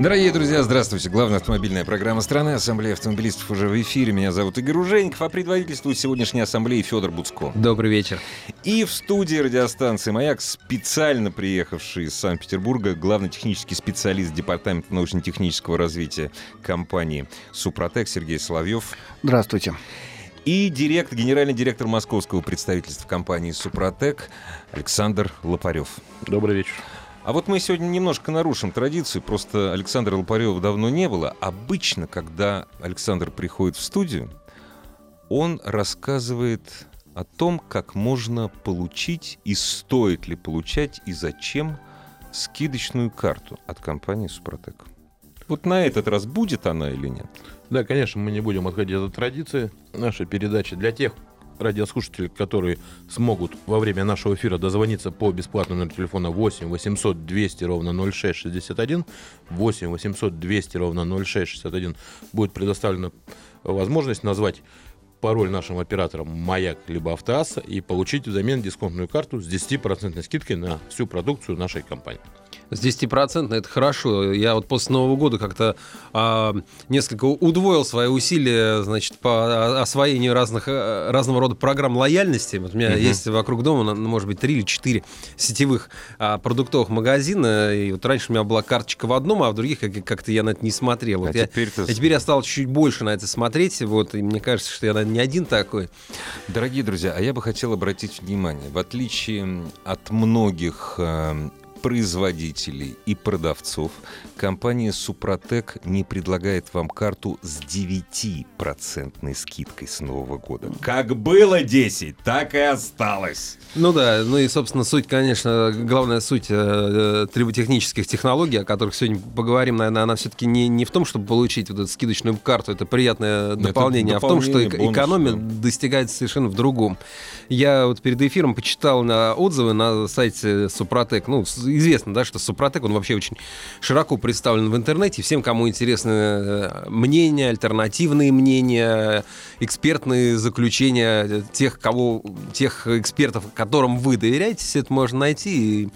Дорогие друзья, здравствуйте. Главная автомобильная программа страны Ассамблея автомобилистов уже в эфире. Меня зовут Игорь Ужеников, а предводительствует сегодняшней ассамблеи Федор Буцко. Добрый вечер. И в студии радиостанции «Маяк» специально приехавший из Санкт-Петербурга главный технический специалист Департамента научно-технического развития компании «Супротек» Сергей Соловьев. Здравствуйте. И директор, генеральный директор московского представительства компании «Супротек» Александр Лопарев. Добрый вечер. А вот мы сегодня немножко нарушим традицию, просто Александра Лопарева давно не было. Обычно, когда Александр приходит в студию, он рассказывает о том, как можно получить и стоит ли получать и зачем скидочную карту от компании «Супротек». Вот на этот раз будет она или нет? Да, конечно, мы не будем отходить от традиции нашей передачи. Для тех радиослушатели, которые смогут во время нашего эфира дозвониться по бесплатному номеру телефона 8 800 200 ровно 0661, 8 800 200 ровно 0661, будет предоставлена возможность назвать пароль нашим операторам «Маяк» либо «Автоасса» и получить взамен дисконтную карту с 10% скидкой на всю продукцию нашей компании. С 10% это хорошо. Я вот после Нового года как-то а, несколько удвоил свои усилия, значит, по освоению разных, э, разного рода программ лояльности. Вот у меня угу. есть вокруг дома, может быть, три или четыре сетевых а, продуктовых магазина. И вот раньше у меня была карточка в одном, а в других как-то я на это не смотрел. Вот а, я, теперь ты... а теперь я стал чуть больше на это смотреть. Вот, и мне кажется, что я, наверное, не один такой. Дорогие друзья, а я бы хотел обратить внимание, в отличие от многих э, производителей и продавцов компания Супротек не предлагает вам карту с 9% скидкой с Нового года. Как было 10, так и осталось. Ну да, ну и, собственно, суть, конечно, главная суть э, триботехнических технологий, о которых сегодня поговорим, наверное, она все-таки не, не в том, чтобы получить вот эту скидочную карту, это приятное дополнение, это дополнение а в том, что бонус, экономия да. достигается совершенно в другом. Я вот перед эфиром почитал на отзывы на сайте Супротек, ну, известно, да, что Супротек, он вообще очень широко представлен в интернете. Всем, кому интересны э, мнения, альтернативные мнения, экспертные заключения тех, кого, тех экспертов, которым вы доверяете, все это можно найти. И,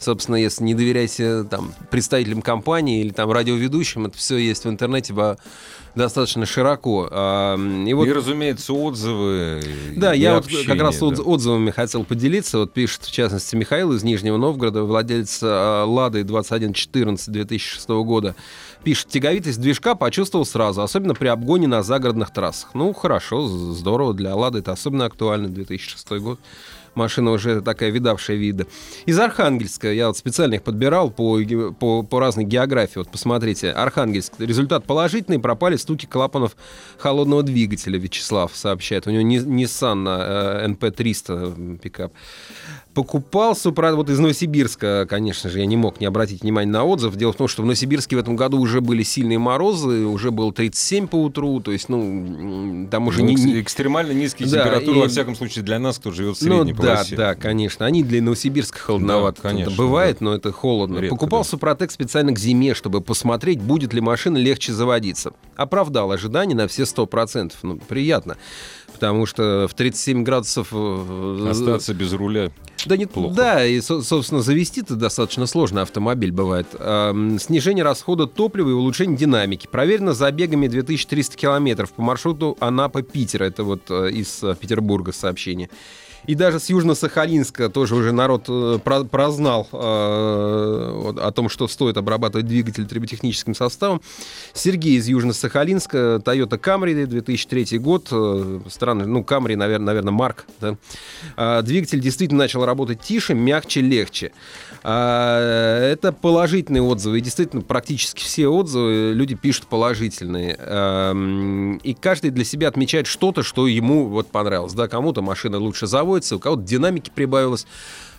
собственно, если не доверяете там, представителям компании или там, радиоведущим, это все есть в интернете достаточно широко. И, вот, и разумеется, отзывы. Да, я общение, вот как раз да. отзывами хотел поделиться. Вот пишет, в частности, Михаил из Нижнего Новгорода, владелец а, «Лады» 2114 2006 года. Пишет, тяговитость движка почувствовал сразу, особенно при обгоне на загородных трассах. Ну, хорошо, здорово, для «Лады» это особенно актуально, 2006 год машина уже такая видавшая вида. Из Архангельска, я вот специально их подбирал по, по, по разной географии. Вот посмотрите, Архангельск, результат положительный, пропали стуки клапанов холодного двигателя, Вячеслав сообщает. У него Nissan э, NP300 пикап покупал Супра... Вот из Новосибирска, конечно же, я не мог не обратить внимания на отзыв. Дело в том, что в Новосибирске в этом году уже были сильные морозы, уже было 37 по утру, то есть, ну, там уже... Ну, не... Экстремально низкие да, температуры, и... во всяком случае, для нас, кто живет в средней ну, да, Да, конечно. Они для Новосибирска холодновато. Да, конечно. Бывает, да. но это холодно. Редко, Покупал да. Супротек специально к зиме, чтобы посмотреть, будет ли машина легче заводиться. Оправдал ожидания на все 100%. Ну, приятно потому что в 37 градусов... Э, Остаться без руля да, не, плохо. Да, и, собственно, завести-то достаточно сложный автомобиль бывает. снижение расхода топлива и улучшение динамики. Проверено забегами 2300 километров по маршруту Анапа-Питер. Это вот э, из э, Петербурга сообщение. И даже с Южно-Сахалинска тоже уже народ э, прознал э, о том, что стоит обрабатывать двигатель триботехническим составом. Сергей из Южно-Сахалинска, Toyota Camry, 2003 год. Э, странно, ну, Camry, наверное, наверное Марк. Да? Э, двигатель действительно начал работать тише, мягче, легче. Э, это положительные отзывы. И действительно, практически все отзывы люди пишут положительные. Э, и каждый для себя отмечает что-то, что ему вот понравилось. Да, кому-то машина лучше заводится, у кого-то динамики прибавилось,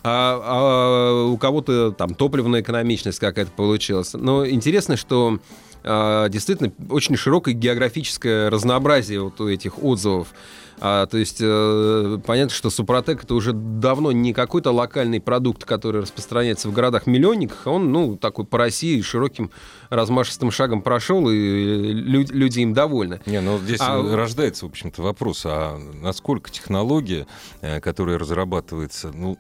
а, а у кого-то там топливная экономичность какая-то получилась. Но интересно, что а, действительно очень широкое географическое разнообразие вот у этих отзывов. А, то есть э, понятно, что Супротек это уже давно не какой-то локальный продукт, который распространяется в городах-миллионниках, он, ну, такой по России широким размашистым шагом прошел, и лю- люди им довольны. Не, ну здесь А- рождается, в общем-то, вопрос, а насколько технология, э, которая разрабатывается, ну,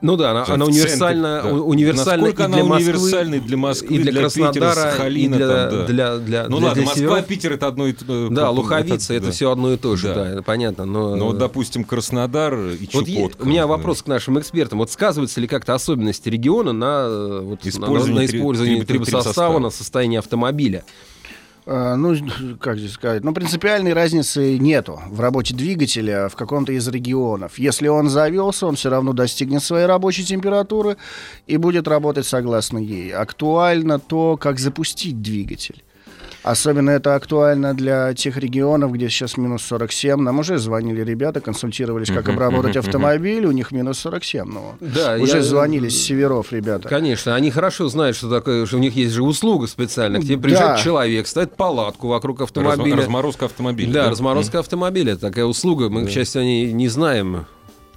Ну да, она, она центре, универсальна, да. у- универсальна Насколько и она для Москвы, универсальна для Москвы, и для, для Питера, Краснодара, Сахалина, и для, там, да. для, для, ну для- ладно, для Москва, северов. Питер это одно и то. Да, Луховица, это да. все одно и то же, Да. да, это понятно. Но, Ну вот, допустим, Краснодар и Вот Чукотка. у меня да. вопрос к нашим экспертам. Вот сказываются ли как-то особенности региона на, э, вот, на- Использование на, три- использование три- три- трибосостава, трибосостава. на состояние автомобиля? А, Ну, как здесь сказать? Ну, принципиальной разницы нету в работе двигателя в каком-то из регионов. Если он завелся, он все равно достигнет своей рабочей температуры и будет работать согласно ей. Актуально то, как запустить двигатель. Особенно это актуально для тех регионов, где сейчас минус 47. Нам уже звонили ребята, консультировались, как обработать автомобиль. У них минус 47. Ну, Да, уже я- звонили с северов ребята. Конечно, они хорошо знают, что такое, что у них есть же услуга специальная. К тебе приезжает Да. человек, ставит палатку вокруг автомобиля. Разм- Разморозка автомобиля. Да, разморозка автомобиля, такая услуга. Мы, к счастью, о ней не знаем.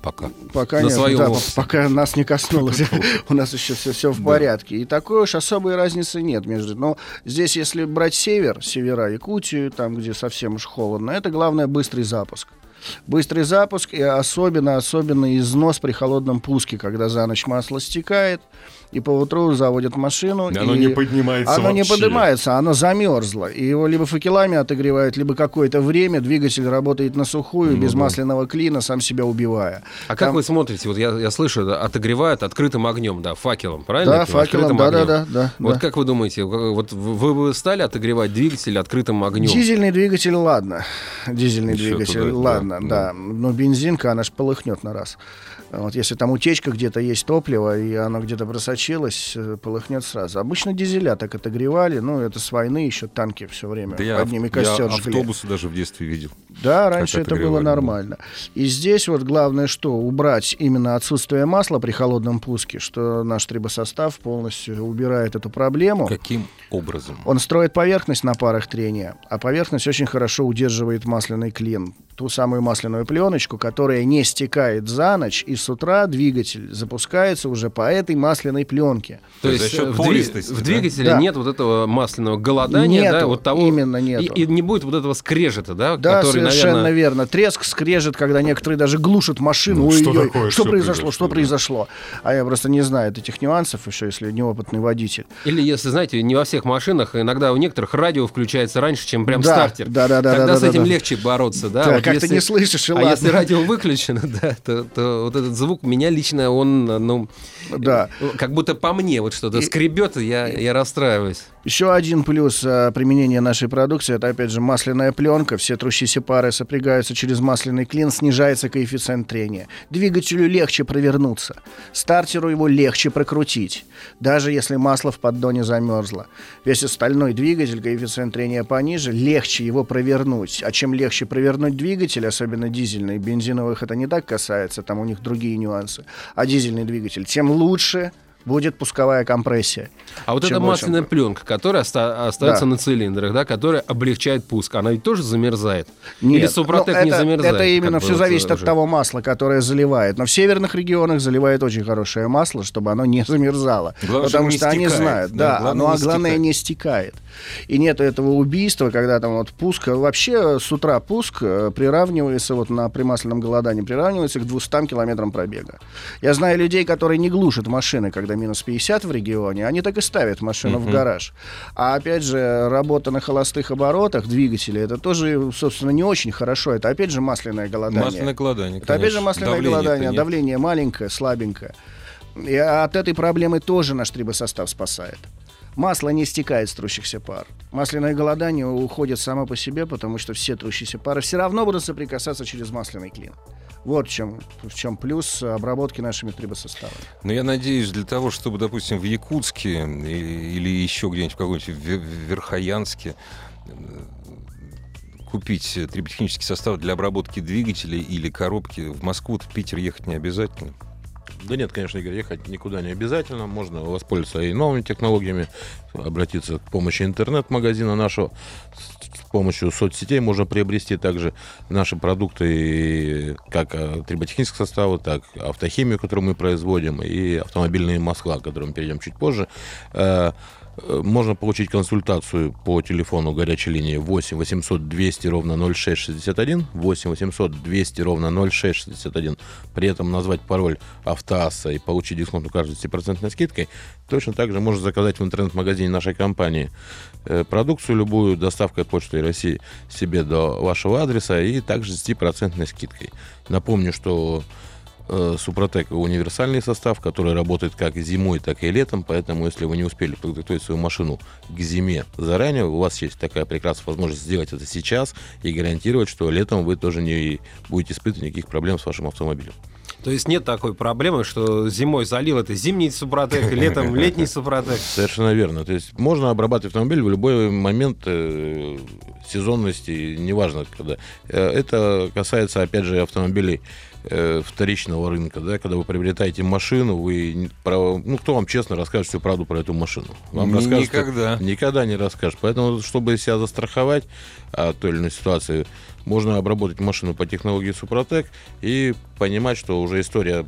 Пока. Пока На нет, своем да, пока нас не коснулось. У нас еще все, все в порядке. И такой уж особой разницы нет между... Но здесь, если брать север, севера Якутию, там, где совсем уж холодно, это главное быстрый запуск. Быстрый запуск и особенно, особенно износ при холодном пуске, когда за ночь масло стекает, и по утру заводят машину. И оно и не поднимается Оно не вообще. поднимается, оно замерзло. И его либо факелами отогревают, либо какое-то время двигатель работает на сухую, без масляного клина, сам себя убивая. А как Там- вы смотрите? Вот я, я слышу, да, отогревают открытым огнем, да, факелом, правильно? Да, факелом, Открытым да, да, огнем. да, да. Вот да. как вы думаете, вот вы бы стали отогревать двигатель открытым огнем? Дизельный двигатель, ладно. Дизельный Еще двигатель, туда, да, ладно, да. да. Но бензинка, она ж полыхнет на раз. Вот если там утечка где-то есть топлива, и оно где-то просочилось, э, полыхнет сразу. Обычно дизеля так отогревали, ну, это с войны еще танки все время Да я, под ними я костер жгли. автобусы даже в детстве видел. Да, раньше это было да. нормально. И здесь вот главное что? Убрать именно отсутствие масла при холодном пуске, что наш трибосостав полностью убирает эту проблему. Каким образом? Он строит поверхность на парах трения, а поверхность очень хорошо удерживает масляный клин. Ту самую масляную пленочку, которая не стекает за ночь, и с утра двигатель запускается уже по этой масляной пленке. То За есть счет э, в, дви- в да? двигателе Да. нет вот этого масляного голодания, да, Нету, вот того именно нету. И, и не будет вот этого скрежета, да, Да, который, совершенно наверное, верно. Треск скрежет, когда некоторые даже глушат машину. Ну, что такое, что что произошло, произошло, что да. произошло. А я просто не знаю этих нюансов еще, если неопытный водитель. Или если, знаете, не во всех машинах, иногда у некоторых радио включается раньше, чем прям Да, стартер. да, да, да, Тогда да, с да, этим да. легче бороться, да. Да, Вот как если- ты не слышишь, и А ладно. если радио выключено, да, то, то вот этот звук меня лично, он, ну, Да. как будто по мне вот что-то И- скребет, я, я расстраиваюсь. Еще один плюс а, применения нашей продукции это опять же масляная пленка. Все трущиеся пары сопрягаются через масляный клин, снижается коэффициент трения. Двигателю легче провернуться, стартеру его легче прокрутить, даже если масло в поддоне замерзло. Весь остальной двигатель, коэффициент трения пониже, легче его провернуть. А чем легче провернуть двигатель, особенно дизельный, бензиновых это не так касается, там у них другие нюансы, а дизельный двигатель, тем лучше будет пусковая компрессия. А вот эта масляная пленка, которая оста- остается Да. на цилиндрах, да, которая облегчает пуск, она ведь тоже замерзает? Нет, Или Супротек ну, не это, замерзает? Это именно все зависит от уже? того масла, которое заливает. Но в северных регионах заливает очень хорошее масло, чтобы оно не замерзало. Главное, потому не что они стекает, знают. да, Да, главное, ну, а не главное стекает. не стекает. И нет этого убийства, когда там вот пуск... Вообще с утра пуск э, приравнивается, вот на примасляном голодании, приравнивается к 200 километрам пробега. Я знаю людей, которые не глушат машины, когда минус 50 в регионе, они так и ставят машину в гараж. А опять же, работа на холостых оборотах двигателя, это тоже, собственно, не очень хорошо. Это опять же масляное голодание. Масляное голодание, Это опять же конечно. масляное Давления-то голодание, давление маленькое, слабенькое. И от этой проблемы тоже наш трибосостав спасает. Масло не стекает с трущихся пар. Масляное голодание уходит само по себе, потому что все трущиеся пары все равно будут соприкасаться через масляный клин. Вот в чем, в чем плюс обработки нашими трибосоставами. Но я надеюсь, для того, чтобы, допустим, в Якутске или еще где-нибудь в каком-нибудь Ве- Верхоянске э, купить триботехнический состав для обработки двигателей или коробки, в Москву, в Питер ехать не обязательно. Да нет, конечно, Игорь, ехать никуда не обязательно. Можно воспользоваться и новыми технологиями, обратиться к помощи интернет-магазина нашего. С помощью соцсетей можно приобрести также наши продукты, как э, триботехнического состава, так автохимию, которую мы производим, и автомобильные масла, к которым перейдем чуть позже. Э, можно получить консультацию по телефону горячей линии 8 800 200 ровно 0661, 8 800 200 ровно 0661, при этом назвать пароль автоасса и получить дисконтную карту с 10% скидкой, точно так же можно заказать в интернет-магазине нашей компании э, продукцию любую доставкой почтой России себе до вашего адреса и также с 10% скидкой. Напомню, что Супротек универсальный состав, который работает как зимой, так и летом, поэтому если вы не успели подготовить свою машину к зиме заранее, у вас есть такая прекрасная возможность сделать это сейчас и гарантировать, что летом вы тоже не будете испытывать никаких проблем с вашим автомобилем. То есть нет такой проблемы, что зимой залил это зимний супротек, летом летний супротек. Совершенно верно. То есть можно обрабатывать автомобиль в любой момент э, сезонности, неважно когда. Э, это касается, опять же, автомобилей э, вторичного рынка, да, когда вы приобретаете машину, вы, ну, кто вам честно расскажет всю правду про эту машину? Вам никогда. Никогда не расскажет. Поэтому, чтобы себя застраховать от той или иной ситуации, можно обработать машину по технологии Супротек и понимать, что уже история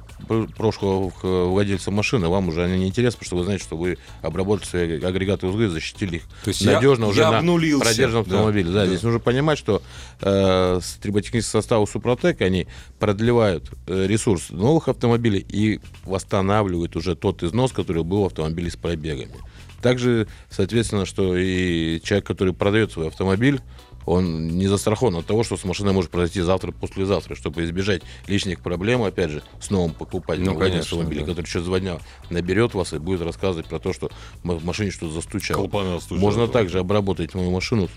прошлого владельца машины вам уже не интересна, потому что вы знаете, что вы обработали свои агрегаты узлы, защитили их То есть надежно я, уже я на обнулился. продержанном автомобиле. Да, да, да. Здесь нужно понимать, что э, с триботехнического состава Супротек они продлевают э, ресурс новых автомобилей и восстанавливают уже тот износ, который был в автомобиле с пробегами. Также, соответственно, что и человек, который продает свой автомобиль, он не застрахован от того, что с машиной может произойти завтра, послезавтра, чтобы избежать лишних проблем, опять же, с новым покупателем ну, конечно, автомобиля, да. который через два дня наберет вас и будет рассказывать про то, что в машине что-то застучало. Можно также обработать мою машину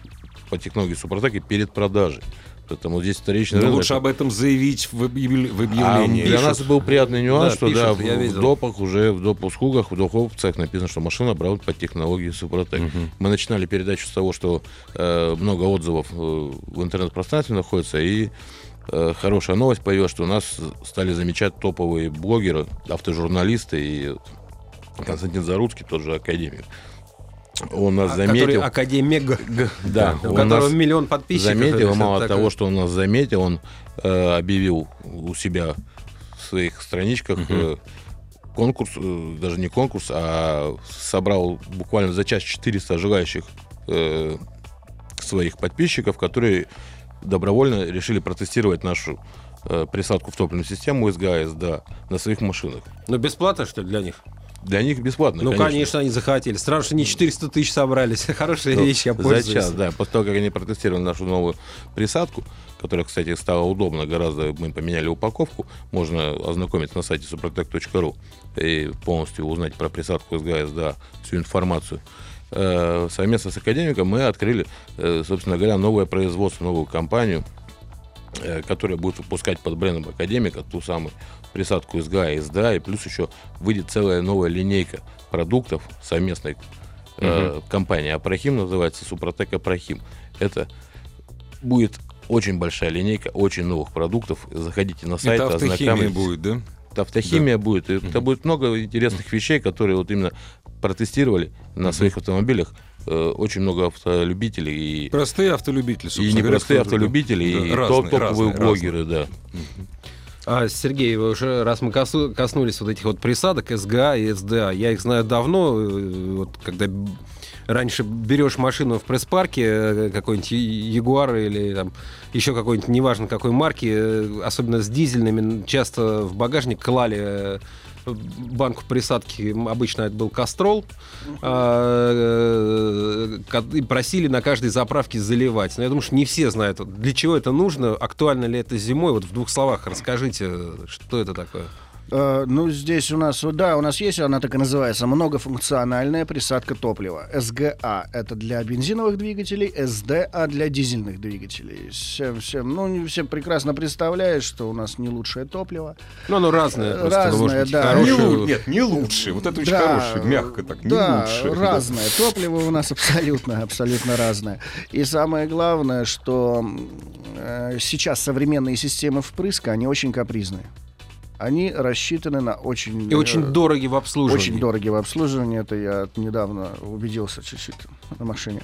по технологии Супротек перед продажей. Поэтому здесь вторичный рынок. лучше об этом заявить в, объявлении. А для нас был приятный нюанс, да, что пишут, да, в, в допах уже, в допускугах, в духовцах написано, что машина обработана по технологии Супротек. Угу. Мы начинали передачу с того, что э, много отзывов э, в интернет-пространстве находится, и э, хорошая новость появилась, что у нас стали замечать топовые блогеры, автожурналисты и Константин Заруцкий, тот же академик он нас а, заметил. Академик, да, у которого миллион подписчиков. Заметил, мало такое. того, что он нас заметил, он э, объявил у себя в своих страничках угу. э, конкурс, э, даже не конкурс, а собрал буквально за час 400 желающих э, своих подписчиков, которые добровольно решили протестировать нашу э, присадку в топливную систему СГАС, да, на своих машинах. Но бесплатно, что ли, для них? Для них бесплатно, Ну, конечно, конечно они захотели. Странно, что не 400 тысяч собрались. Хорошая ну, вещь, я пользуюсь. За час, да. После того, как они протестировали нашу новую присадку, которая, кстати, стала удобно гораздо, мы поменяли упаковку, можно ознакомиться на сайте suprotec.ru и полностью узнать про присадку СГС, да, всю информацию э, совместно с академиком мы открыли, э, собственно говоря, новое производство, новую компанию, которая будет выпускать под брендом Академика ту самую присадку из ГА и СДА, и плюс еще выйдет целая новая линейка продуктов совместной э, компании. Апрахим называется Супротек Апрахим. Это будет очень большая линейка очень новых продуктов. Заходите на сайт, Это автохимия будет, да? Это автохимия да. будет. Это угу. будет много интересных вещей, которые вот именно протестировали на своих автомобилях э, очень много автолюбителей. И, простые автолюбители, И не простые автолюбители, да. и разные, топовые разные, блогеры, разные. да. А, Сергей, уже раз мы коснулись вот этих вот присадок СГА и СДА, я их знаю давно, э, вот когда раньше берешь машину в пресс-парке, э, какой-нибудь Ягуар или там еще какой-нибудь, неважно какой марки, э, особенно с дизельными, часто в багажник клали банку присадки, обычно это был Кастрол, а, э, и просили на каждой заправке заливать. Но я думаю, что не все знают, для чего это нужно, актуально ли это зимой. Вот в двух словах расскажите, что это такое. Э, ну, здесь у нас, да, у нас есть, она так и называется, многофункциональная присадка топлива. СГА — это для бензиновых двигателей, СДА — для дизельных двигателей. Всем, всем, ну, все прекрасно представляют, что у нас не лучшее топливо. Ну, оно разное. Разное, быть, да. Не, нет, не лучшее. Вот это очень да, хорошее, мягко так, не да, лучшее. разное. Да. Топливо у нас абсолютно, абсолютно разное. И самое главное, что э, сейчас современные системы впрыска, они очень капризные. Они рассчитаны на очень... И очень э, дороги в обслуживании. Очень дорогие в обслуживании. Это я недавно убедился чуть-чуть на машине.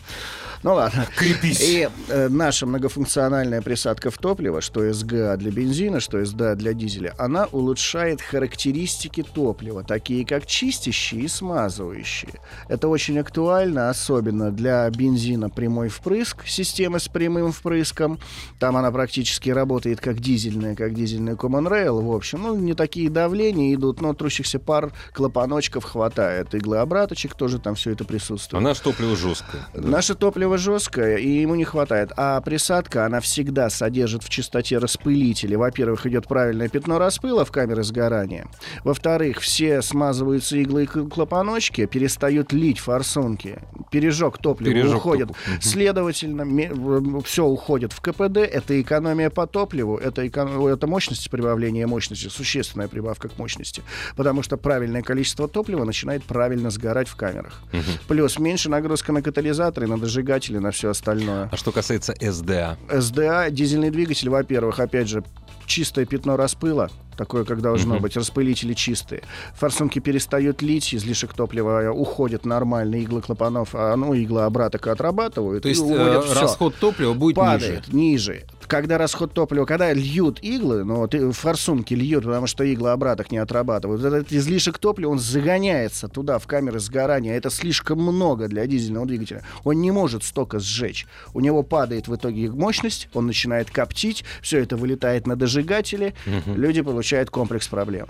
Ну ладно. Крепись. И э, наша многофункциональная присадка в топливо, что СГА для бензина, что СДА для дизеля, она улучшает характеристики топлива, такие как чистящие и смазывающие. Это очень актуально, особенно для бензина прямой впрыск, системы с прямым впрыском. Там она практически работает как дизельная, как дизельный Common Rail. В общем, ну, не такие давления идут, но трущихся пар клапаночков хватает. Иглообраточек тоже там все это А присутствует. наше топливо жесткое. Наше топливо жесткое, и ему не хватает. А присадка, она всегда содержит в чистоте распылители. Во-первых, идет правильное пятно распыла в камере сгорания. Во-вторых, все смазываются иглы и клапаночки, перестают лить форсунки. Пережог топлива Пережог уходит. Мгм. Следовательно, все уходит в КПД. Это экономия по топливу, это, эко- это мощность прибавления мощности, существенная прибавка к мощности. Потому что правильное количество топлива начинает правильно сгорать в камерах. Мгм. Плюс меньше нагрузка на катализаторы, на дожигатели, на все остальное. А что касается СДА? СДА, дизельный двигатель, во-первых, опять же, чистое пятно распыла, такое, как должно Мгм. быть, распылители чистые. Форсунки перестают лить, излишек топлива уходит нормально, иглы клапанов, а, ну, иглы обраток отрабатывают. То есть э, расход топлива будет падает ниже. ниже. Когда расход топлива, когда льют иглы, ну вот и форсунки льют, потому что иглы обраток не отрабатывают, этот излишек топлива, он загоняется туда, в камеры сгорания. Это слишком много для дизельного двигателя. Он не может столько сжечь. У него падает в итоге мощность, он начинает коптить, все это вылетает на дожигатели, люди получают комплекс проблем.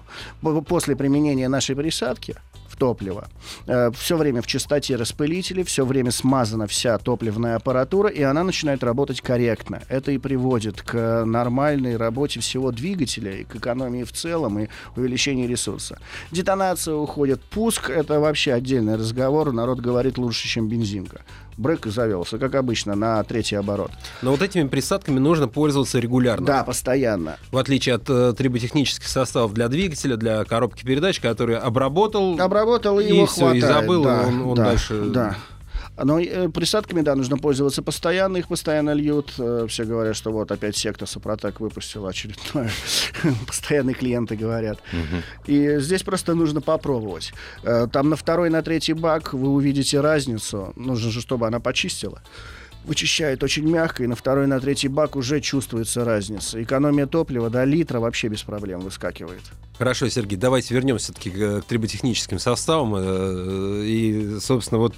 После применения нашей присадки в топливо. все время в чистоте распылители, все время смазана вся топливная аппаратура, и она начинает работать корректно. Это и приводит к нормальной работе всего двигателя, и к экономии в целом, и увеличению ресурса. Детонация уходит, пуск — это вообще отдельный разговор. Народ говорит лучше, чем бензинка. Брейк завелся, как обычно, на третий оборот. Но вот этими присадками нужно пользоваться регулярно. Да, постоянно. В отличие от э, триботехнических составов для двигателя, для коробки передач, который обработал, Обработал, и, И его всё, и хватает. забыл, и да, он- он да, дальше- Да. Но э, присадками, да, нужно пользоваться постоянно, их постоянно льют. Э, все говорят, что вот опять секта Супротек выпустила очередное. Постоянные клиенты говорят. И здесь просто нужно попробовать. Э, там на второй, на третий бак вы увидите разницу. Нужно же, чтобы она почистила. Вычищает очень мягко, и на второй, на третий бак уже чувствуется разница. Экономия топлива до литра вообще без проблем выскакивает. Хорошо, Сергей, давайте вернемся все-таки к триботехническим составам. И, собственно, вот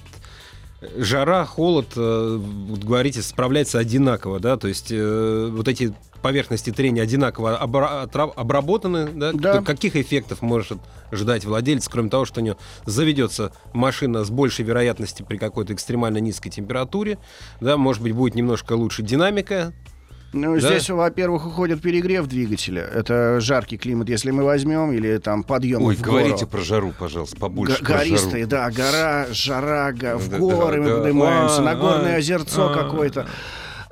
жара, холод, э, вот говорите, справляется одинаково, да? То есть э, вот эти поверхности трения одинаково обработаны, да? Да. Каких эффектов может ждать владелец, кроме того, что у него заведется машина с большей вероятностью при какой-то экстремально низкой температуре, да, может быть, будет немножко лучше динамика, Ну, Да? здесь, во-первых, уходит перегрев двигателя. Это жаркий климат, если мы возьмем, или там подъем Ой, в говорите гору. про жару, пожалуйста, побольше Г- Гористые, да, гора, жара, в Да, горы да, мы да. поднимаемся, А, на горное а, озерцо а. какое-то.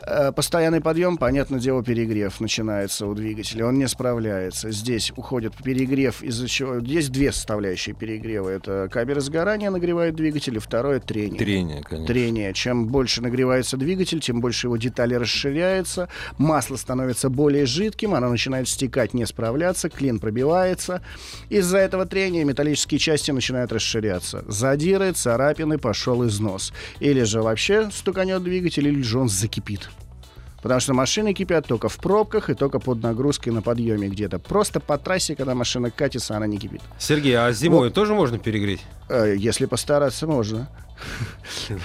Э, Постоянный подъем, понятное дело, перегрев начинается у двигателя. Он не справляется. Здесь уходит перегрев, из-за чего... Есть две составляющие перегрева. Это камера сгорания нагревает двигатель, и второе — трение. Трение, конечно. трение. Чем больше нагревается двигатель, тем больше его детали расширяются, масло становится более жидким, оно начинает стекать, не справляться, клин пробивается. Из-за этого трения металлические части начинают расширяться. Задиры, царапины, пошел износ. Или же вообще стуканет двигатель, или же он закипит. Потому что машины кипят только в пробках и только под нагрузкой на подъеме где-то. Просто по трассе, когда машина катится, она не кипит. Сергей, а зимой тоже можно перегреть? Э, Если постараться, можно.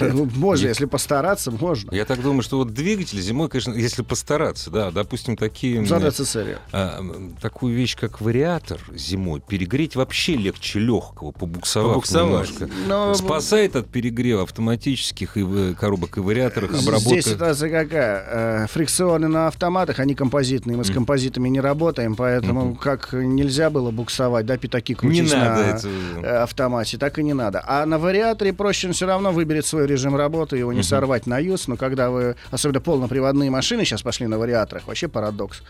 Ну, Можно, если постараться, можно. Я так думаю, что вот двигатель зимой, конечно, если постараться, да, допустим, такие... Задаться целью. а, такую вещь, как вариатор зимой, перегреть вообще легче легкого, побуксовав Побуксовать. немножко. Но Спасает от перегрева автоматических и в- коробок и вариаторах, Здесь обработка. ситуация какая? Э, Фрикционы на автоматах, они композитные. Мы с композитами не работаем, поэтому как нельзя было буксовать, да, пятаки крутить на э, автомате, так и не надо. А на вариаторе проще все равно выберет свой режим работы, его не сорвать на юз, но когда вы, особенно полноприводные машины сейчас пошли на вариаторах, вообще парадокс.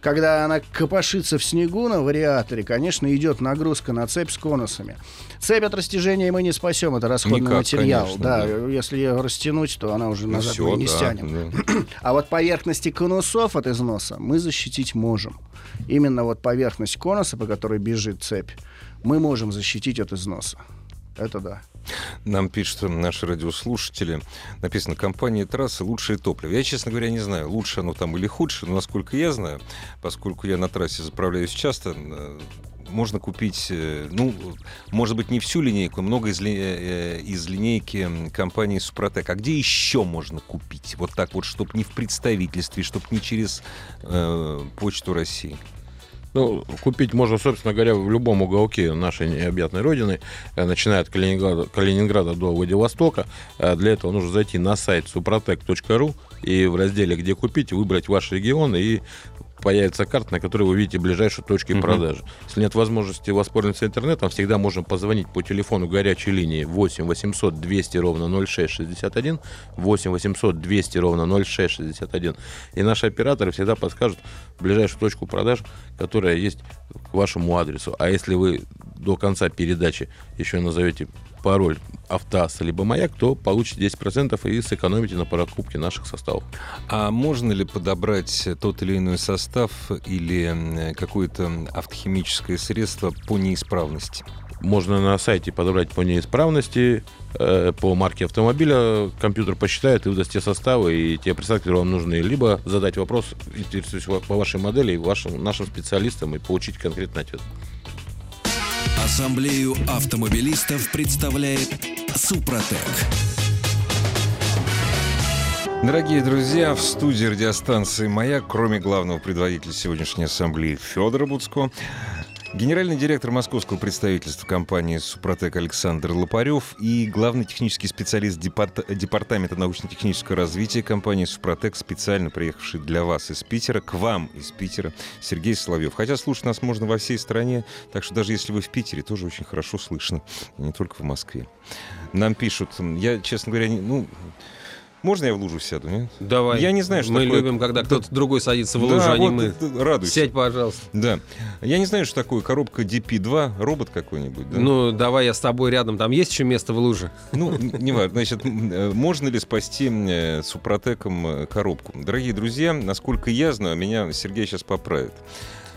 Когда она копошится в снегу на вариаторе, конечно, идет нагрузка на цепь с конусами. Цепь от растяжения мы не спасем, это расходный Никак, материал. конечно, да, да. если ее растянуть, то она уже Ну назад мы не да, стянем. да. А вот поверхности конусов от износа мы защитить можем. Именно вот поверхность конуса, по которой бежит цепь, мы можем защитить от износа. Это да. Нам пишут наши радиослушатели. Написано, компания трассы лучшее топливо. Я, честно говоря, не знаю, лучше оно там или худше, но насколько я знаю, поскольку я на трассе заправляюсь часто, э, можно купить, э, ну, может быть, не всю линейку, много из, ли- э, из линейки компании Супротек. А где еще можно купить? Вот так вот, чтобы не в представительстве, чтобы не через э, Почту России. Ну, купить можно, собственно говоря, в любом уголке нашей необъятной родины, э, начиная от Калининграда, Калининграда до Владивостока. Э, Для этого нужно зайти на сайт suprotec.ru и в разделе «Где купить» выбрать ваш регион и появится карта, на которой вы видите ближайшие точки Мгм. продажи. Если нет возможности воспользоваться интернетом, всегда можно позвонить по телефону горячей линии 8 800 200 ровно 0661, 8 800 200 ровно 0661. И наши операторы всегда подскажут ближайшую точку продаж, которая есть к вашему адресу. А если вы до конца передачи еще назовете пароль автоасса либо маяк, то получите 10% и сэкономите на покупке наших составов. А можно ли подобрать тот или иной состав или какое-то автохимическое средство по неисправности? Можно на сайте подобрать по неисправности, э, по марке автомобиля, компьютер посчитает и выдаст те составы и те присадки, которые вам нужны. Либо задать вопрос, по вашей модели, и вашим, нашим специалистам, и получить конкретный ответ. Ассамблею автомобилистов представляет Супротек. Дорогие друзья, в студии радиостанции «Маяк», кроме главного предводителя сегодняшней ассамблеи Федора Буцко, генеральный директор московского представительства компании «Супротек» Александр Лопарев и главный технический специалист департа- Департамента научно-технического развития компании «Супротек», специально приехавший для вас из Питера, к вам из Питера, Сергей Соловьев. Хотя слушать нас можно во всей стране, так что даже если вы в Питере, тоже очень хорошо слышно, не только в Москве. Нам пишут, я, честно говоря, не- ну, можно я в лужу сяду, нет? Давай. Я не знаю, что Мы такое- любим, когда кто-то другой садится в Да, лужу, а не вот мы. это радуйся. Сядь, пожалуйста. Да. Я не знаю, что такое коробка DP2, робот какой-нибудь, да? Ну, давай я с тобой рядом. Там есть еще место в луже? Ну, не важно. Значит, э, можно ли спасти э, супротеком э, коробку? Дорогие друзья, насколько я знаю, меня Сергей сейчас поправит.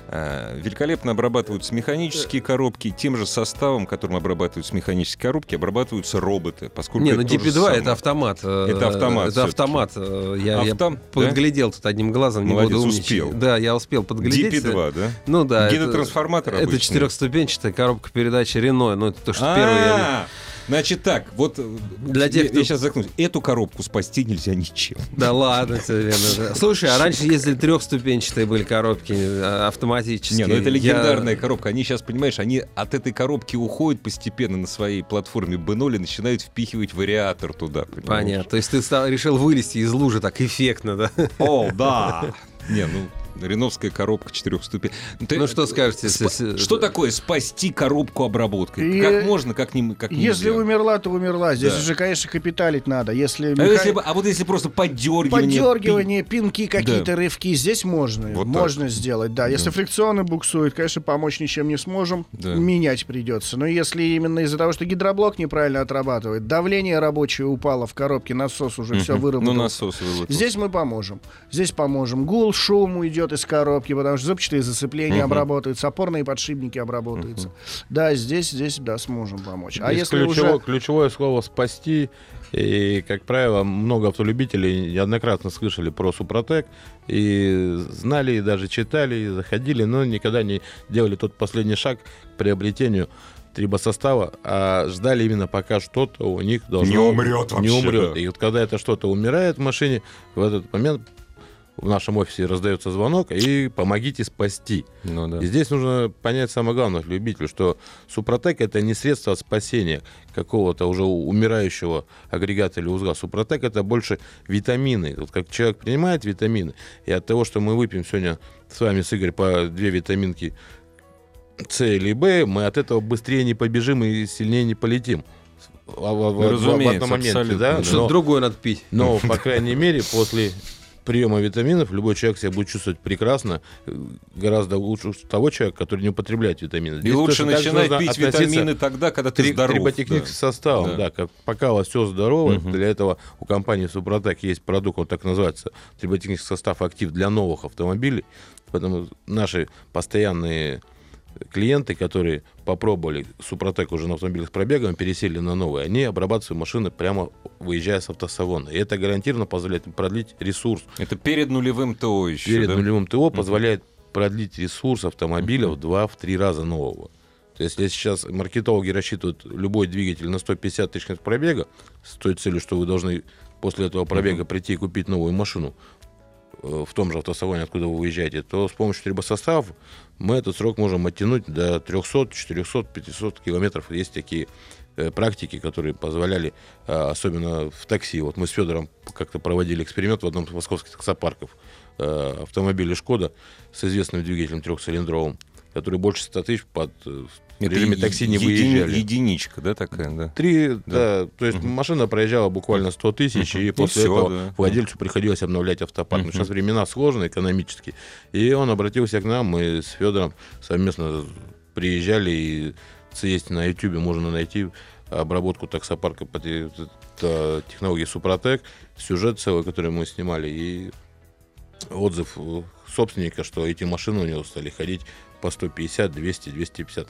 Э, Великолепно обрабатываются механические коробки, тем же составом, которым обрабатываются механические коробки, обрабатываются роботы. Поскольку Не, ну это то же DP2 самое. это автомат. э, Это автомат Это автомат. э, Я, я Автом- подглядел тут одним глазом, не Молодец, буду умничать. успел. Да, я успел подглядеть. DP2, да? Ну да. Гидротрансформатор Это четырехступенчатая коробка передачи Рено. Ну, это то, что первое я. А, Значит так, вот э, Для тех, я, кто- сейчас загнусь. Эту коробку спасти нельзя ничем. Да ладно тебе, Лена. Слушай, а раньше ездили трехступенчатые были коробки э, автоматические. Не, ну это Я- легендарная коробка. Они сейчас, понимаешь, они от этой коробки уходят постепенно на своей платформе B0 и начинают впихивать вариатор туда. понимаешь? Понятно. То есть ты стал- решил вылезти из лужи так эффектно, да? О, да. Не, ну, реновская коробка четырех ступеней. Ты- Ну что скажете? спа- если- Что такое спасти коробку обработкой? И- Как можно, как, не, как Если нельзя? умерла, то умерла. Здесь Да. уже, конечно, капиталить надо. Если, А, если бы- а вот если просто поддергивание... поддергивание, пинки, какие-то рывки, здесь можно. Вот можно сделать, да. Если фрикционы буксует, конечно, помочь ничем не сможем. Да. Менять придется. Но если именно из-за того, что гидроблок неправильно отрабатывает, давление рабочее упало в коробке, насос уже все Мгм. выработал. Ну, насос выработал. Здесь мы поможем. Здесь поможем. Гул, шум уйдет из коробки, потому что зубчатые зацепления Мгм. обработаются, опорные подшипники обработаются. Да, здесь, здесь, да, сможем помочь. А Здесь если ключево- уже... ключевое слово «спасти». И, как правило, много автолюбителей неоднократно слышали про Супротек и знали, и даже читали, и заходили, но никогда не делали тот последний шаг к приобретению трибосостава, а ждали именно пока что-то у них должно... Не умрет Не вообще, умрет. да. И вот когда это что-то умирает в машине, в этот момент в нашем офисе раздается звонок и помогите спасти. Ну, да. И здесь нужно понять самое главное любителю, что Супротек это не средство спасения какого-то уже умирающего агрегата или узла. Супротек это больше витамины. Вот как человек принимает витамины, и от того, что мы выпьем сегодня с вами, с Игорь, по две витаминки С или Б, мы от этого быстрее не побежим и сильнее не полетим. в, в- в- в разумеется, одном моменте, абсолютно. да, Что-то другое надо пить. Но, по крайней мере, после приема витаминов любой человек себя будет чувствовать прекрасно, э, гораздо лучше того человека, который не употребляет витамины. И Здесь лучше начинать пить витамины тогда, когда ты три- здоров. триботехническим да. составом, Да. да. как пока у вас все здорово, Мгм. для этого у компании Супротек есть продукт, он так называется, триботехнический состав актив для новых автомобилей, поэтому наши постоянные клиенты, которые попробовали Супротек уже на автомобилях с пробегом, пересели на новые, они обрабатывают свои машины прямо выезжая с автосалона. И это гарантированно позволяет им продлить ресурс. Это перед нулевым ТО еще. Перед да? нулевым ТО позволяет продлить ресурс автомобиля в 2-3 раза нового. То есть, если сейчас маркетологи рассчитывают любой двигатель на 150 тысяч пробега, с той целью, что вы должны после этого пробега прийти и купить новую машину э, в том же автосалоне, откуда вы выезжаете, то с помощью трибосоставов мы этот срок можем оттянуть до 300, 400, 500 километров. Есть такие э, практики, которые позволяли, э, особенно в такси. Вот мы с Федором как-то проводили эксперимент в одном из московских таксопарков. Э, автомобиле «Шкода» с известным двигателем трехцилиндровым, который больше 100 тысяч под режиме такси не едини- выезжали. Единичка, да, такая, да? Три, Да. да. то есть машина проезжала буквально 100 тысяч, Мгм. и И после всё, этого да. владельцу приходилось обновлять автопарк. Но Мгм. сейчас времена сложные экономически. И он обратился к нам, мы с Федором совместно приезжали, и есть на YouTube можно найти обработку таксопарка по те- т- технологии Супротек, сюжет целый, который мы снимали, и отзыв э, собственника, что эти машины у него стали ходить по 150, 200, 250 э,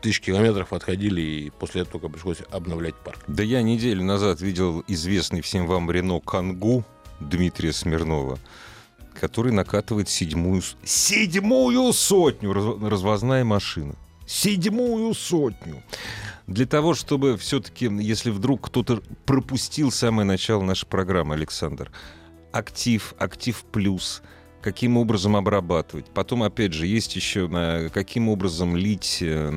тысяч километров отходили, и после этого только пришлось обновлять парк. Да я неделю назад видел известный всем вам Рено Кангу Дмитрия Смирнова, который накатывает седьмую, седьмую сотню раз- развозная машина. Седьмую сотню. Для того, чтобы все-таки, если вдруг кто-то пропустил самое начало нашей программы, Александр, актив, актив плюс, каким образом обрабатывать. Потом, опять же, есть еще на каким образом лить э,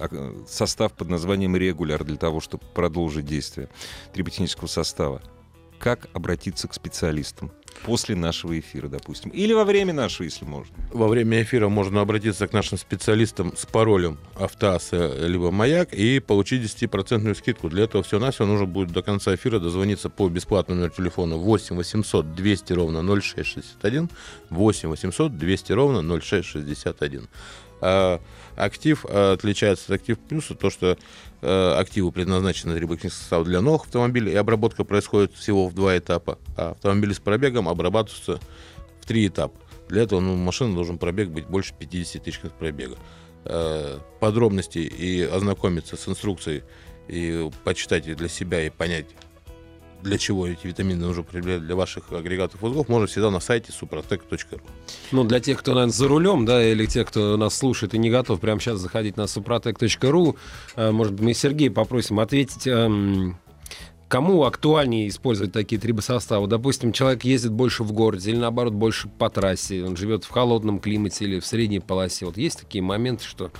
э, состав под названием регуляр для того, чтобы продолжить действие триботехнического состава. Как обратиться к специалистам после нашего эфира, допустим, или во время нашего, если можно. Во время эфира можно обратиться к нашим специалистам с паролем Автоаса либо Маяк и получить 10% скидку. Для этого все на все нужно будет до конца эфира дозвониться по бесплатному номеру телефона 8 800 200 ровно 0661 8 800 200 ровно 0661. А актив а, отличается от актив плюса, то что э, активы предназначены рыбочный состав для новых автомобилей, и обработка происходит всего в два этапа. А автомобили с пробегом обрабатываются в три этапа. Для этого ну, машина должен пробег быть больше 50 тысяч пробега. Э, Подробности и ознакомиться с инструкцией, и почитать для себя и понять, для чего эти витамины нужно употреблять для ваших агрегатов узлов, можно всегда на сайте suprotec.ru. Ну, для тех, кто, наверное, за рулем, да, или тех, кто нас слушает и не готов прямо сейчас заходить на suprotec.ru, э, может мы Сергея попросим ответить, эм, кому актуальнее использовать такие трибосоставы? Допустим, человек ездит больше в городе или, наоборот, больше по трассе, он живет в холодном климате или в средней полосе. Вот есть такие моменты, что...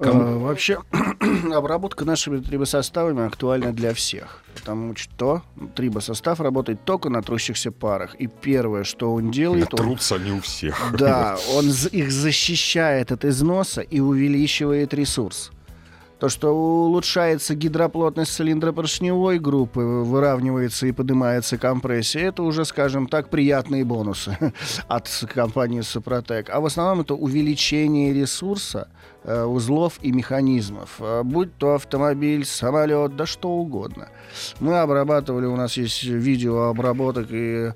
Кому- Э, Вообще, обработка нашими трибосоставами актуальна для всех. Потому что трибосостав работает только на трущихся парах. И первое, что он делает, он, Трутся они у всех. да, он их защищает от износа и увеличивает ресурс. То, что улучшается гидроплотность цилиндропоршневой группы, выравнивается и поднимается компрессия, это уже, скажем так, приятные бонусы от компании Супротек. А в основном это увеличение ресурса узлов и механизмов. Э, Будь то автомобиль, самолет, да что угодно. Мы обрабатывали, у нас есть видео обработок, и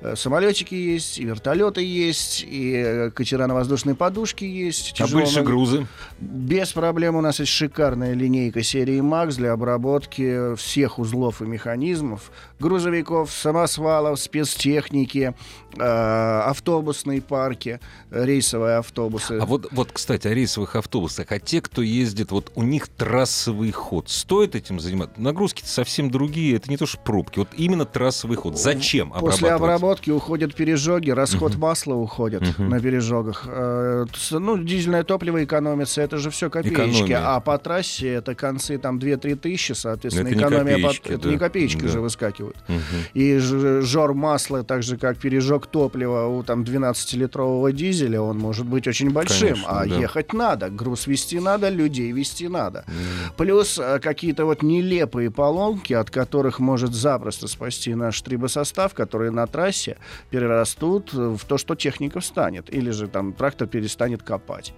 э, самолетики есть, и вертолеты есть, и э, катера на воздушной подушке есть. А больше грузы? без проблем у нас есть шикарная линейка серии Max для обработки всех узлов и механизмов. Грузовиков, самосвалов, спецтехники, э, автобусные парки, рейсовые автобусы. А вот, вот, кстати, о рейсовых автобусах. А те, кто ездит, вот у них трассовый ход, стоит этим заниматься? Нагрузки-то совсем другие, это не то, что пробки. Вот именно трассовый ход. Зачем После обработки уходят пережоги, расход Мгм. масла уходит Мгм. на пережогах. Э, Ну, дизельное топливо экономится, это же все копеечки. Экономия. А по трассе это концы там 2-3 тысячи, соответственно, Это не экономия... под- копеечки, это да. не копеечки Да. же выскакивают. Мгм. И жор масла, так же как пережог топлива у там 12-литрового дизеля, он может быть очень большим. Конечно, а да. ехать надо, груз вести надо, людей вести надо. Плюс э, какие-то вот нелепые поломки, от которых может запросто спасти наш трибосостав, которые на трассе перерастут в то, что техника встанет. Или же там трактор перестанет копать.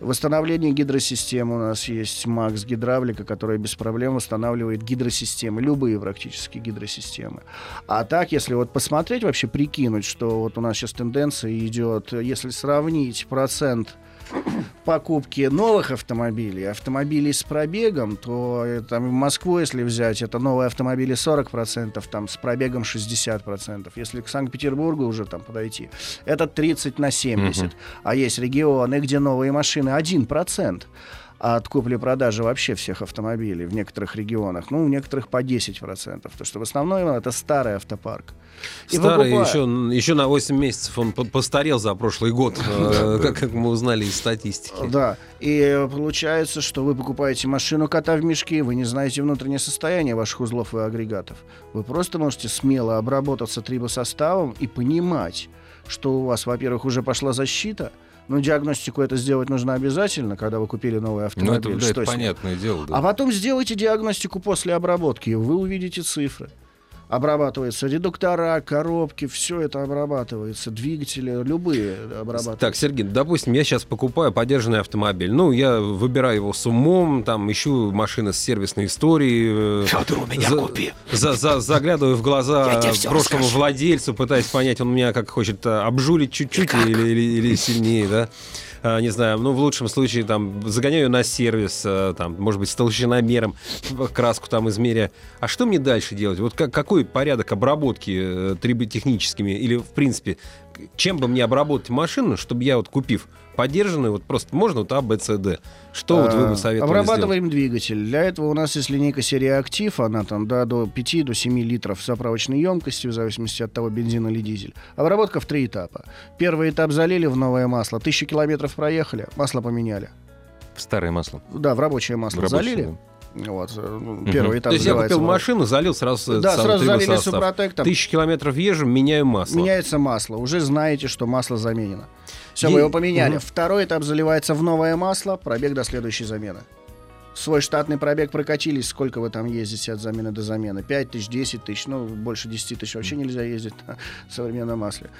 Восстановление гидросистемы у нас есть Макс Гидравлика, которая без проблем восстанавливает гидросистемы, любые практически гидросистемы. А так, если вот посмотреть, вообще прикинуть, что вот у нас сейчас тенденция идет, если сравнить процент покупки новых автомобилей, автомобилей с пробегом, то там в Москву, если взять, это новые автомобили 40%, там с пробегом 60%. Если к Санкт-Петербургу уже там подойти, это 30 на 70. А есть регионы, где новые машины 1% от купли-продажи вообще всех автомобилей в некоторых регионах, ну, в некоторых по 10%, потому что в основном это старый автопарк. И Старый еще, еще на 8 месяцев он по- постарел за прошлый год, э, как мы узнали из статистики. Да, и э, получается, что вы покупаете машину кота в мешке, вы не знаете внутреннее состояние ваших узлов и агрегатов. Вы просто можете смело обработаться трибосоставом и понимать, что у вас, во-первых, уже пошла защита, но диагностику это сделать нужно обязательно, когда вы купили новый Ну, автомобиль. это, да, что это понятное дело. да. А потом сделайте диагностику после обработки, и вы увидите цифры. Обрабатываются редуктора, коробки, все это обрабатывается, двигатели, любые обрабатываются. Так, Сергей, допустим, я сейчас покупаю подержанный автомобиль. Ну, я выбираю его с умом, там ищу машины с сервисной историей. Федор, у меня купи. заглядываю в глаза прошлому владельцу, пытаясь понять, он меня как хочет обжулить чуть-чуть или, или- или сильнее, да? А, не знаю, ну, в лучшем случае, там, загоняю на сервис, а, там, может быть, с толщиномером, краску там измеря. А что мне дальше делать? Вот как, какой порядок обработки э, триботехническими или, в принципе, чем бы мне обработать машину, чтобы я вот купив подержанную, вот просто можно вот А, Б, С, Д. Что вот вы бы А, советовали сделать? Обрабатываем двигатель. Для этого у нас есть линейка серии «Актив». Она там да, до 5 до 7 литров заправочной емкости, в зависимости от того, бензин или дизель. Обработка в три этапа. Первый этап залили в новое масло. Тысячу километров проехали, масло поменяли. В старое масло. Да, в рабочее масло В рабочее, залили. Вот, э, ну, первый этап То есть я купил в- машину, залил сразу Да, сразу залили супротектом. Тысячу километров езжу, меняю масло. Меняется масло. Уже знаете, что масло заменено. Все, вы его поменяли. Второй этап заливается в новое масло, пробег до следующей замены. Свой штатный пробег прокатились, сколько вы там ездите от замены до замены? 5 тысяч, 10 тысяч, ну, больше 10 тысяч вообще нельзя ездить на современном масле.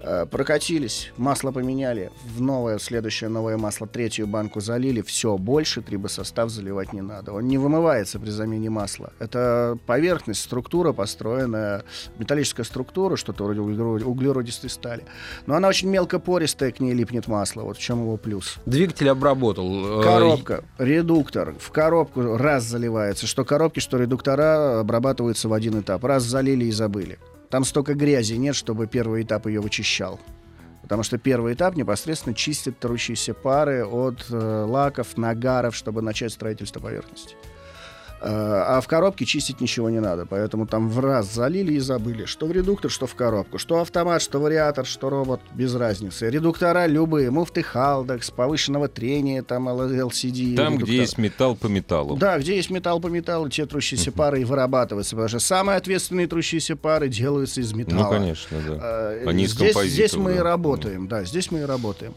Э, Прокатились, масло поменяли, в новое, следующее новое масло, третью банку залили, все, больше трибосостав заливать не надо. Он не вымывается при замене масла. Это поверхность, структура построенная, металлическая структура, что-то вроде углеро- углеродистой стали. Но она очень мелкопористая, к ней липнет масло. Вот в чем его плюс. Двигатель обработал. Э, Коробка, редуктор. В коробку раз заливается. Что коробки, что редуктора обрабатываются в один этап. Раз залили и забыли. Там столько грязи нет, чтобы первый этап ее вычищал. Потому что первый этап непосредственно чистит трущиеся пары от э, лаков, нагаров, чтобы начать строительство поверхности. Э, А в коробке чистить ничего не надо, поэтому там в раз залили и забыли. Что в редуктор, что в коробку. Что автомат, что вариатор, что робот, без разницы. Редуктора любые, муфты Халдекс, повышенного трения, там LCD. Там, редуктор. где есть металл по металлу. Да, где есть металл по металлу, те трущиеся пары и вырабатываются. Потому что самые ответственные трущиеся пары делаются из металла. Ну, конечно, да. Э, Они здесь, здесь мы и работаем, да, здесь мы и работаем.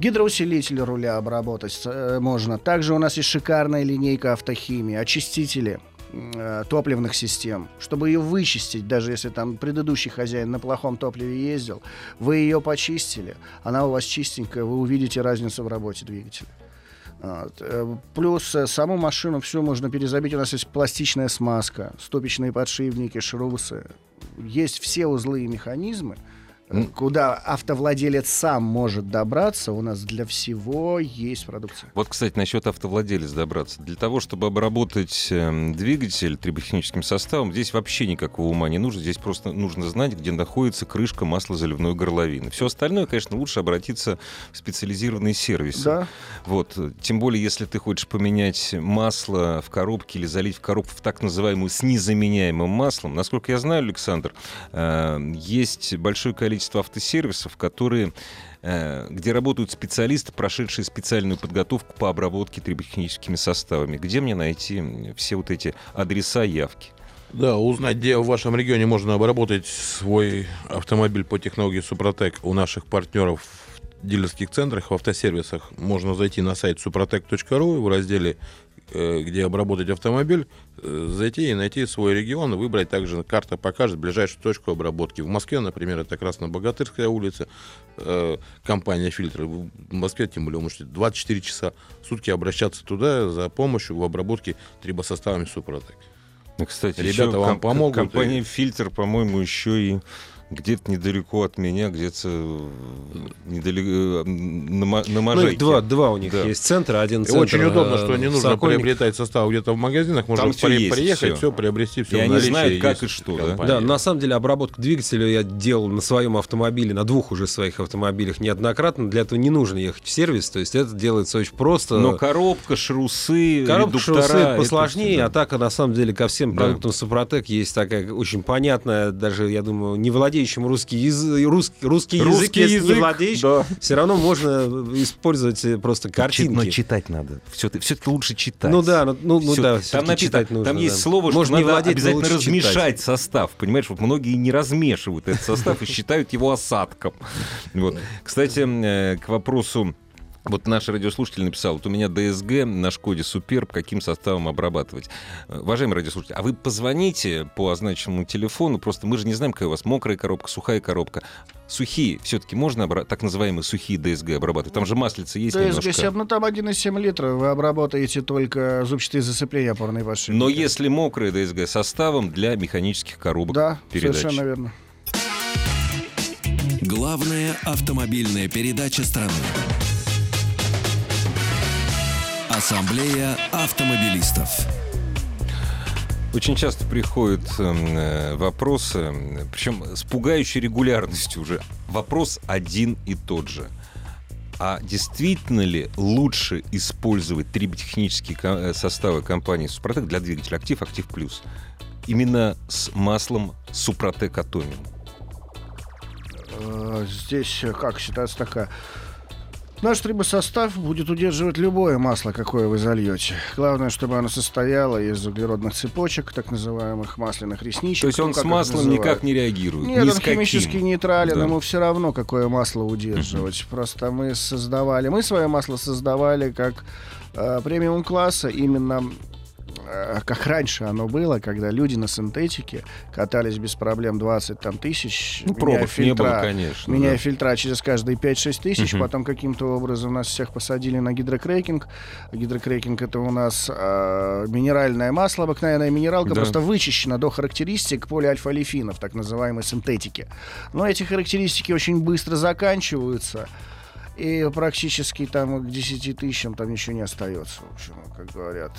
Гидроусилитель руля обработать э, можно. Также у нас есть шикарная линейка автохимии, очистители э, топливных систем. Чтобы ее вычистить, даже если там предыдущий хозяин на плохом топливе ездил, вы ее почистили, она у вас чистенькая, вы увидите разницу в работе двигателя. Вот. Э, Плюс саму машину всю можно перезабить. У нас есть пластичная смазка, стопичные подшипники, шрусы. Есть все узлы и механизмы. Куда автовладелец сам может добраться. У нас для всего есть продукция. Вот, кстати, насчет автовладелец добраться. Для того, чтобы обработать эм, двигатель триботехническим составом, здесь вообще никакого ума не нужно. Здесь просто нужно знать, где находится крышка маслозаливной горловины. Все остальное, конечно, лучше обратиться в специализированные сервисы. Да. Вот. Тем более, если ты хочешь поменять масло в коробке или залить в коробку в так называемую с незаменяемым маслом. Насколько я знаю, Александр, э, есть большое количество автосервисов, которые э, где работают специалисты, прошедшие специальную подготовку по обработке триботехническими составами. Где мне найти все вот эти адреса, явки? Да, узнать, где в вашем регионе можно обработать свой автомобиль по технологии Супротек у наших партнеров в дилерских центрах, в автосервисах, можно зайти на сайт suprotec.ru в разделе где обработать автомобиль, э, зайти и найти свой регион, выбрать также карта покажет ближайшую точку обработки. В Москве, например, это Красно-Богатырская улица, э, компания «Фильтр». В Москве, тем более, вы можете 24 часа в сутки обращаться туда за помощью в обработке трибосоставами «Супротек». Ну, кстати, Ребята вам помогут, Компания «Фильтр», по-моему, еще и где-то недалеко от меня, где-то недалеко на, Ма- на Ну, Можайке. их два, два у них Да. есть центра. Один И центр очень удобно, э, что не нужно Сокольниках. приобретать состав где-то в магазинах, можно Там всё при- есть, приехать, всё. все приобрести, все И они знают, как есть и что, да? Да, на самом деле обработку двигателя я делал на своем автомобиле, на двух уже своих автомобилях неоднократно. Для этого не нужно ехать в сервис, то есть это делается очень просто. Но коробка, шрусы, Коробка это посложнее, всё, а так, на самом деле, ко всем Да. продуктам Супротек есть такая очень понятная, даже, я думаю, не владеющим русский, язы- рус- русский, язык, Русский если не язык, владеешь, да. все равно можно использовать э, просто картинки. Но читать надо. Все-таки, все-таки лучше читать. Ну да, ну, ну, ну да, там написано, читать нужно. там да. есть слово, Можно что не надо обязательно лучше читать. размешать состав. Понимаешь, вот многие не размешивают этот состав и считают его осадком. Вот. Кстати, э, к вопросу вот наш радиослушатель написал, вот у меня ДСГ на Шкоде Суперб, каким составом обрабатывать. Уважаемый радиослушатель, а вы позвоните по означенному телефону, просто мы же не знаем, какая у вас мокрая коробка, сухая коробка. Сухие все-таки можно, обра- так называемые сухие ДСГ обрабатывать? Там же маслица есть немножко. ДСГ-7, ну там 1,7 литра, вы обработаете только зубчатые зацепления опорной подшипника. Но если мокрые ДСГ составом для механических коробок Да, передач. совершенно верно. Главная автомобильная передача страны. Ассамблея автомобилистов. Очень часто приходят эм, э, вопросы, причем с пугающей регулярностью уже. Вопрос один и тот же. А действительно ли лучше использовать триботехнические э, составы компании Супротек для двигателя Актив, Актив Плюс? Именно с маслом Супротек Атомиум. Э, Здесь э, как ситуация такая. Наш трибосостав будет удерживать любое масло, какое вы зальете. Главное, чтобы оно состояло из углеродных цепочек, так называемых масляных ресничек. То есть ну, он как с маслом никак не реагирует? Нет, ни он химически нейтрален, Да. ему все равно, какое масло удерживать. Просто мы создавали, мы свое масло создавали как э, премиум класса именно как раньше оно было, когда люди на синтетике катались без проблем 20 там, тысяч, Ну, меняя пробок не было, фильтра, конечно. меняя да. фильтра через каждые 5-6 тысяч, Мгм. потом каким-то образом нас всех посадили на гидрокрекинг. Гидрокрекинг это у нас э, минеральное масло, обыкновенная минералка, Да. просто вычищена до характеристик полиальфа-олефинов, так называемой синтетики. Но эти характеристики очень быстро заканчиваются. И практически там к 10 тысячам там ничего не остается, в общем, как говорят.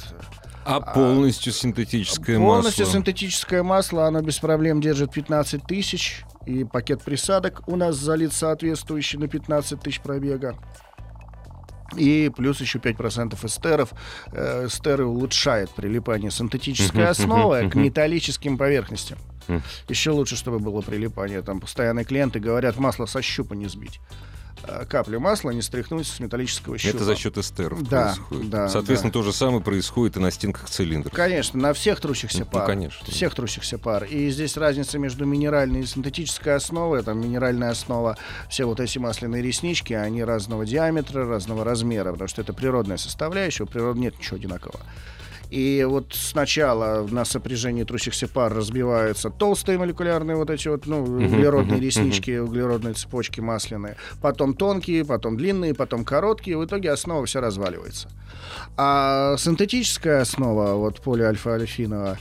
А полностью синтетическое Полностью масло? синтетическое масло, оно без проблем держит 15 тысяч. И пакет присадок у нас залит соответствующий на 15 тысяч пробега. И плюс еще 5% эстеров. Э, Эстеры улучшает прилипание синтетической основы к металлическим поверхностям. Еще лучше, чтобы было прилипание. Там постоянные клиенты говорят, масло со щупа не сбить. Э, Каплю масла не стряхнуть с металлического щупа. Это за счет эстеров Да, происходит. да, Соответственно, да. то же самое происходит и на стенках цилиндров. Конечно, на всех трущихся Ну, пар. конечно. Всех трущихся пар. И здесь разница между минеральной и синтетической основой. Там минеральная основа, все вот эти масляные реснички, они разного диаметра, разного размера, потому что это природная составляющая, у природы нет ничего одинакового. И вот сначала на сопряжении трущихся пар разбиваются толстые молекулярные вот эти вот, ну, углеродные реснички, углеродные цепочки масляные. Потом тонкие, потом длинные, потом короткие. В итоге основа вся разваливается. А синтетическая основа, вот полиальфа-альфинова,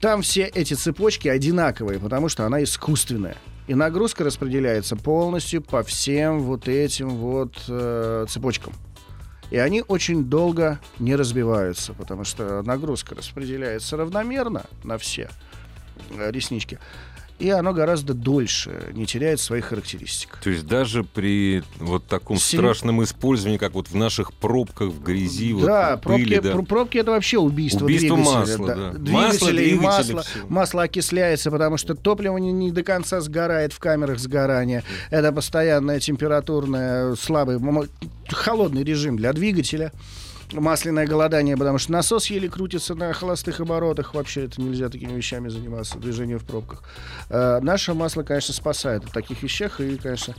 там все эти цепочки одинаковые, потому что она искусственная. И нагрузка распределяется полностью по всем вот этим вот э, цепочкам. И они очень долго не разбиваются, потому что нагрузка распределяется равномерно на все э, реснички. И оно гораздо дольше не теряет своих характеристик. То есть даже при вот таком Сем- страшном использовании, как вот в наших пробках, в грязи, вот, Да, в пыли, пробки, да. пр- пробки это вообще убийство, Убийство двигателя. масла, да. Двигателя Масло, и масло. Масло окисляется, потому что топливо не, не до конца сгорает в камерах сгорания. Это постоянная температурная, слабый, холодный режим для двигателя. Масляное голодание, потому что насос еле крутится на холостых оборотах. Вообще это нельзя такими вещами заниматься, движением в пробках. Э, наше масло, конечно, спасает от таких вещах. И, конечно,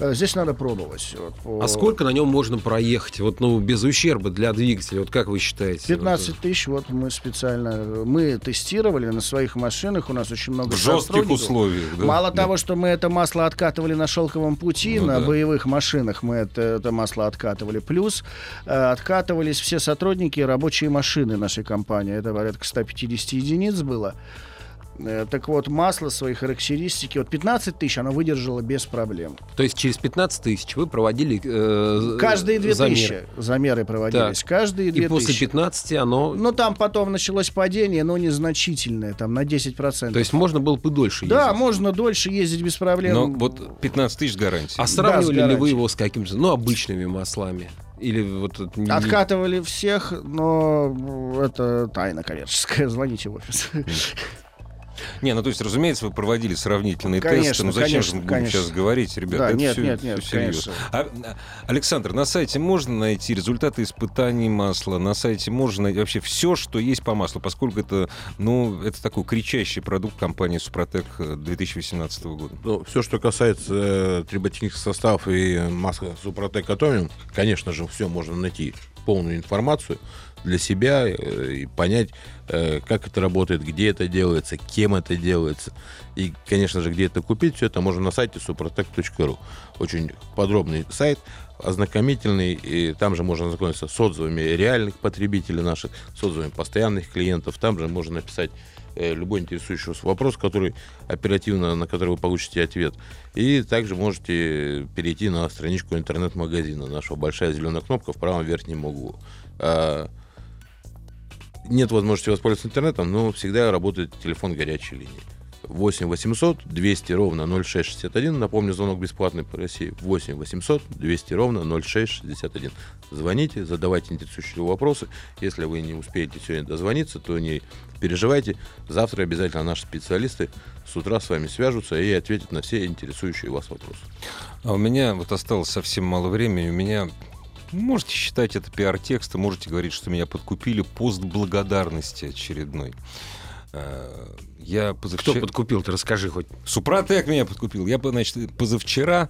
здесь надо пробовать. Вот, по- А сколько на нем можно проехать? Вот, ну, без ущерба для двигателя. Вот как вы считаете? 15 тысяч, вот мы специально, мы тестировали на своих машинах, у нас очень много В жестких условиях. да? Мало Да. того, что мы это масло откатывали на шелковом пути, Ну на да. боевых машинах мы это, это масло откатывали. Плюс э, откатывались все сотрудники и рабочие машины нашей компании. Это порядка 150 единиц было. Э, Так вот, масло, свои характеристики, вот 15 тысяч оно выдержало без проблем. То есть через 15 тысяч вы проводили э, Каждые 2 замеры. тысячи замеры проводились. Каждые 2 И после тысячи. 15 оно... Ну, там потом началось падение, но незначительное, там на 10%. То есть можно было бы дольше да, ездить. можно дольше ездить без проблем. Но вот 15 тысяч гарантии. А сравнивали ли вы его с каким-то, ну, обычными маслами? Или вот... Откатывали всех, но это тайна коммерческая. Звоните в офис. Не, ну то есть, разумеется, вы проводили сравнительные Конечно, тесты. Ну зачем же конечно, мы будем конечно. сейчас говорить, ребята? Да, это нет, всё- нет, нет, всё серьезно. конечно. А, а, Александр, на сайте можно найти результаты испытаний масла? На сайте можно найти вообще все, что есть по маслу, поскольку это, ну, это такой кричащий продукт компании Супротек э, 2018 года. Ну, все, что касается э, триботехнических составов и масла Супротек Атомиум, конечно же, все можно найти полную информацию для себя э, и понять, э, как это работает, где это делается, кем это делается. И, конечно же, где это купить, все это можно на сайте suprotec.ru. Очень подробный сайт, ознакомительный, и там же можно ознакомиться с отзывами реальных потребителей наших, с отзывами постоянных клиентов. Там же можно написать э, любой интересующий вас вопрос, который оперативно, на который вы получите ответ. И также можете перейти на страничку интернет-магазина нашего. Большая зеленая кнопка в правом верхнем углу. А, Нет возможности воспользоваться интернетом, но всегда работает телефон горячей линии. 8 800 200 ровно 0661. Напомню, звонок бесплатный по России. 8 800 200 ровно 0661. Звоните, задавайте интересующие вопросы. Если вы не успеете сегодня дозвониться, то не переживайте. Завтра обязательно наши специалисты с утра с вами свяжутся и ответят на все интересующие вас вопросы. А у меня вот осталось совсем мало времени. У меня можете считать это пиар-текстом, можете говорить, что меня подкупили. Пост благодарности очередной. Э, Я Кто позавчера... подкупил-то, расскажи хоть. Супротек меня подкупил. Я, значит, позавчера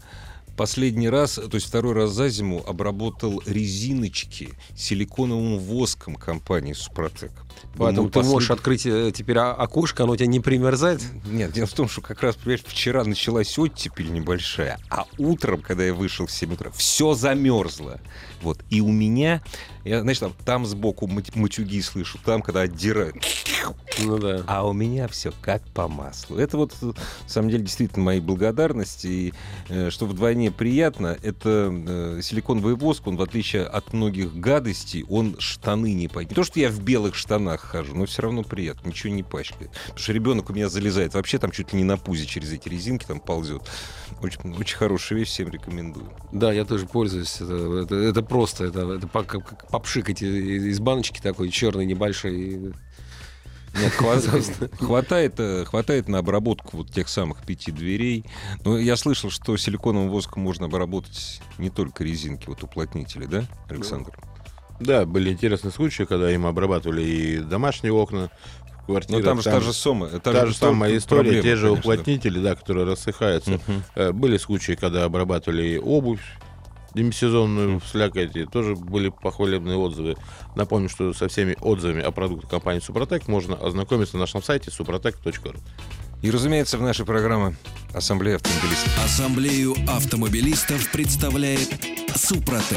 последний раз, то есть второй раз за зиму, обработал резиночки силиконовым воском компании Супротек. Поэтому мой ты можешь послед- открыть э, теперь окошко, оно у тебя не примерзает. Нет, дело в том, что как раз, понимаешь, вчера началась оттепель небольшая, а утром, когда я вышел в 7 утра, все замерзло. Вот. И у меня, я, знаешь, там, там сбоку мат- матюги слышу, там, когда отдирают. Ну да. А у меня все как по маслу. Это вот, э, на самом деле, действительно мои благодарности. И э, что вдвойне приятно, это э, силиконовый воск, он, в отличие от многих гадостей, он штаны не пачкает. Не то, что я в белых штанах хожу, но все равно приятно, ничего не пачкает. Потому что ребенок у меня залезает вообще там чуть ли не на пузе через эти резинки там ползет. Очень, очень хорошая вещь, всем рекомендую. Да, я тоже пользуюсь. Это, это- это просто, это, это попшикать из баночки такой черный небольшой. Нет, хва- хватает, э, хватает на обработку вот тех самых пяти дверей. Но я слышал, что силиконовым воском можно обработать не только резинки, вот уплотнители, да, Александр? Да, были интересные случаи, когда им обрабатывали и домашние окна в Но квартирах. Ну, там же та же самая. та Та же самая история, проблема, те же конечно, да. уплотнители, да, которые рассыхаются. Э, Были случаи, когда обрабатывали и обувь демисезонную в слякоти, тоже были похвалебные отзывы. Напомню, что со всеми отзывами о продуктах компании Супротек можно ознакомиться на нашем сайте suprotec.ru. И, разумеется, в нашей программе «Ассамблея автомобилистов». Ассамблею автомобилистов представляет Супротек.